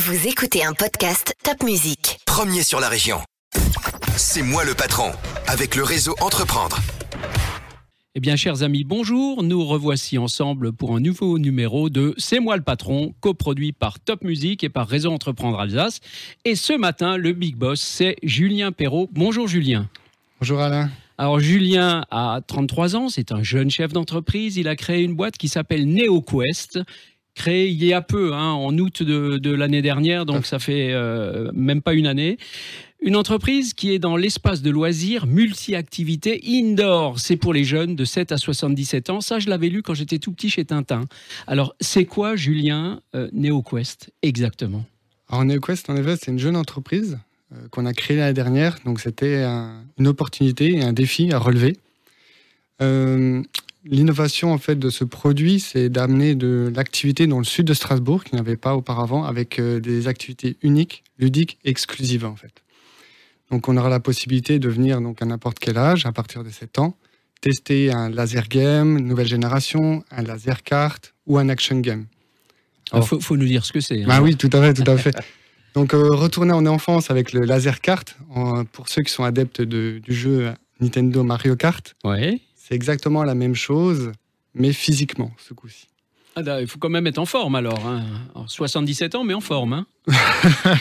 Vous écoutez un podcast Top Music. Premier sur la région. C'est moi le patron, avec le réseau Entreprendre. Eh bien, chers amis, bonjour. Nous revoici ensemble pour un nouveau numéro de C'est moi le patron, coproduit par Top Music et par Réseau Entreprendre Alsace. Et ce matin, le big boss, c'est Julien Perrault. Bonjour Julien. Bonjour Alain. Alors Julien a 33 ans, c'est un jeune chef d'entreprise. Il a créé une boîte qui s'appelle NeoQuest créé il y a peu, hein, en août de, l'année dernière, donc ça fait euh, même pas une année. Une entreprise qui est dans l'espace de loisirs multi-activités indoor. C'est pour les jeunes de 7 à 77 ans. Ça, je l'avais lu quand j'étais tout petit chez Tintin. Alors, c'est quoi, Julien, euh, NeoQuest exactement? Alors, NeoQuest, en effet, c'est une jeune entreprise euh, qu'on a créée l'année dernière. Donc, c'était une opportunité et un défi à relever. L'innovation en fait de ce produit, c'est d'amener de l'activité dans le sud de Strasbourg qu'il n'y avait pas auparavant, avec euh, des activités uniques, ludiques, exclusives en fait. Donc on aura la possibilité de venir donc à n'importe quel âge, à partir de 7 ans, tester un laser game, nouvelle génération, un laser carte ou un action game. Il faut, nous dire ce que c'est. Hein. Bah oui, tout à fait, tout à fait. Donc euh, retourner en enfance avec le laser carte, pour ceux qui sont adeptes du jeu Nintendo Mario Kart. Ouais. C'est exactement la même chose, mais physiquement, ce coup-ci. Ah, il faut quand même être en forme alors. 77 hein. ans, mais en forme. Hein.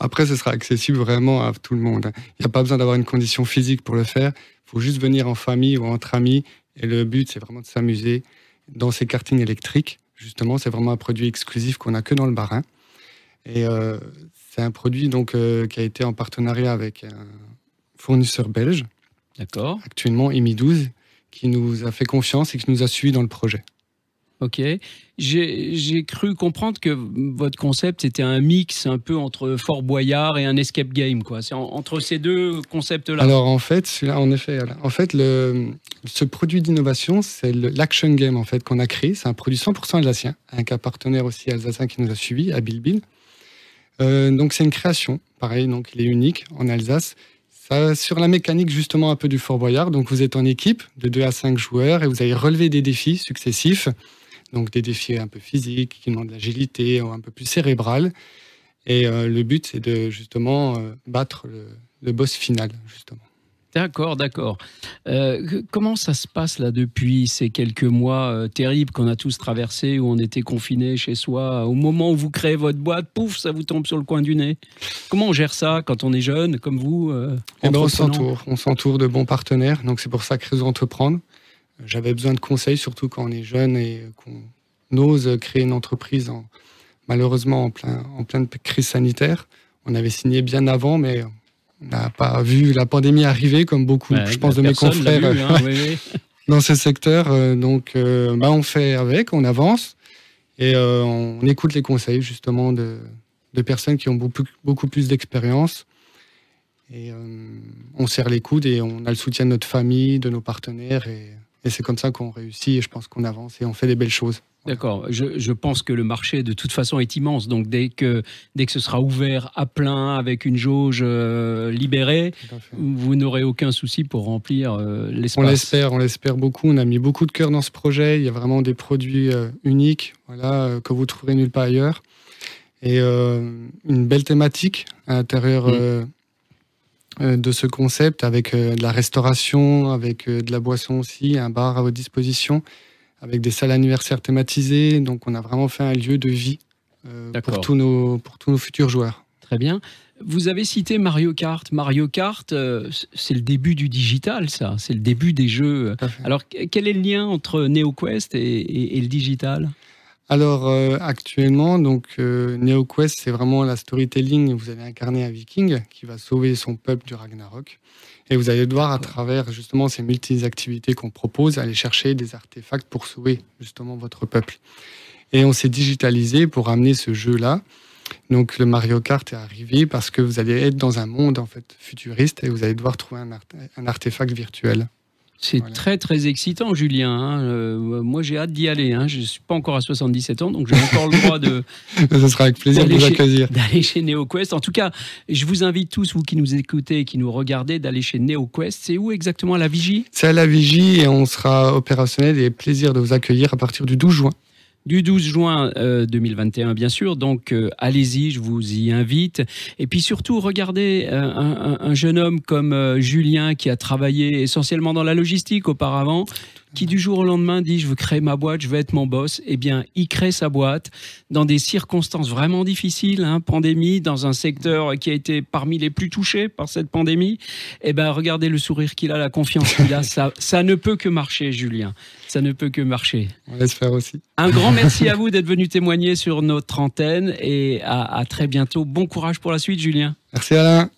Après, ce sera accessible vraiment à tout le monde. Il n'y a pas besoin d'avoir une condition physique pour le faire. Il faut juste venir en famille ou entre amis. Et le but, c'est vraiment de s'amuser dans ces kartings électriques. Justement, c'est vraiment un produit exclusif qu'on n'a que dans le Barin. Et euh, c'est un produit donc, euh, qui a été en partenariat avec un fournisseur belge. D'accord. Actuellement, IMI 12 qui nous a fait confiance et qui nous a suivis dans le projet. Ok. J'ai cru comprendre que votre concept était un mix un peu entre Fort Boyard et un escape game, quoi. C'est entre ces deux concepts-là. Alors en fait, là, en effet, en fait, le, ce produit d'innovation, c'est l'action game en fait qu'on a créé. C'est un produit 100% alsacien, un cas partenaire aussi alsacien qui nous a suivis, à Bilbil. Euh, donc c'est une création, pareil, donc il est unique en Alsace sur la mécanique justement un peu du Fort Boyard. Donc vous êtes en équipe de 2 à 5 joueurs et vous allez relever des défis successifs. Donc des défis un peu physiques qui demandent de l'agilité un peu plus cérébral. Et euh, le but c'est de justement euh, battre le boss final justement. D'accord, d'accord. Euh, comment ça se passe là depuis ces quelques mois euh, terribles qu'on a tous traversés, où on était confinés chez soi Au moment où vous créez votre boîte, pouf, ça vous tombe sur le coin du nez? Comment on gère ça quand on est jeune, comme vous euh, eh ben, On s'entoure, on s'entoure de bons partenaires. Donc c'est pour ça que Réseau Entreprendre. J'avais besoin de conseils, surtout quand on est jeune et qu'on ose créer une entreprise, malheureusement en, plein, en pleine crise sanitaire. On avait signé bien avant, mais n'a pas vu la pandémie arriver comme beaucoup, je pense, de mes confrères hein, dans ce secteur. Euh, donc, euh, bah, on fait avec, on avance et euh, on écoute les conseils justement de, personnes qui ont beaucoup, beaucoup plus d'expérience. Et on serre les coudes et on a le soutien de notre famille, de nos partenaires. Et, et c'est comme ça qu'on réussit et je pense qu'on avance et on fait des belles choses. D'accord. Je, pense que le marché, de toute façon, est immense. Donc, dès que, dès que ce sera ouvert à plein, avec une jauge euh, libérée, vous n'aurez aucun souci pour remplir euh, l'espace. On l'espère, on l'espère beaucoup. On a mis beaucoup de cœur dans ce projet. Il y a vraiment des produits euh, uniques voilà, que vous trouverez nulle part ailleurs. Et une belle thématique à l'intérieur mmh. de ce concept, avec de la restauration, avec de la boisson aussi, un bar à votre disposition avec des salles anniversaires thématisées. Donc, on a vraiment fait un lieu de vie euh, pour, tous nos, pour tous nos futurs joueurs. Très bien. Vous avez cité Mario Kart. Mario Kart, euh, c'est le début du digital, ça. C'est le début des jeux. Alors, quel est le lien entre NeoQuest et, et, le digital? Alors euh, actuellement, donc NeoQuest, c'est vraiment la storytelling. Vous allez incarner un Viking qui va sauver son peuple du Ragnarok. Et vous allez devoir, à travers justement ces multi-activités qu'on propose, aller chercher des artefacts pour sauver justement votre peuple. Et on s'est digitalisé pour amener ce jeu-là. Donc le Mario Kart est arrivé parce que vous allez être dans un monde en fait futuriste et vous allez devoir trouver un artefact virtuel. C'est très très excitant, Julien. Hein. Euh, moi, j'ai hâte d'y aller. Hein. Je ne suis pas encore à 77 ans, donc j'ai encore le droit de. Ce sera avec plaisir de vous accueillir. D'aller chez NeoQuest. En tout cas, je vous invite tous, vous qui nous écoutez et qui nous regardez, d'aller chez NeoQuest. C'est où exactement à la Vigie? C'est à la Vigie et on sera opérationnel et plaisir de vous accueillir à partir du 12 juin. Du 12 juin 2021, bien sûr. Donc, allez-y, je vous y invite. Et puis surtout, regardez un, un, jeune homme comme Julien qui a travaillé essentiellement dans la logistique auparavant qui du jour au lendemain dit je veux créer ma boîte, je veux être mon boss, eh bien, il crée sa boîte dans des circonstances vraiment difficiles, hein, pandémie, dans un secteur qui a été parmi les plus touchés par cette pandémie. Eh bien, regardez le sourire qu'il a, la confiance qu'il a. Ça, ça ne peut que marcher, Julien. Ça ne peut que marcher. On l'espère aussi. Un grand merci à vous d'être venu témoigner sur notre antenne et à, à très bientôt. Bon courage pour la suite, Julien. Merci Alain.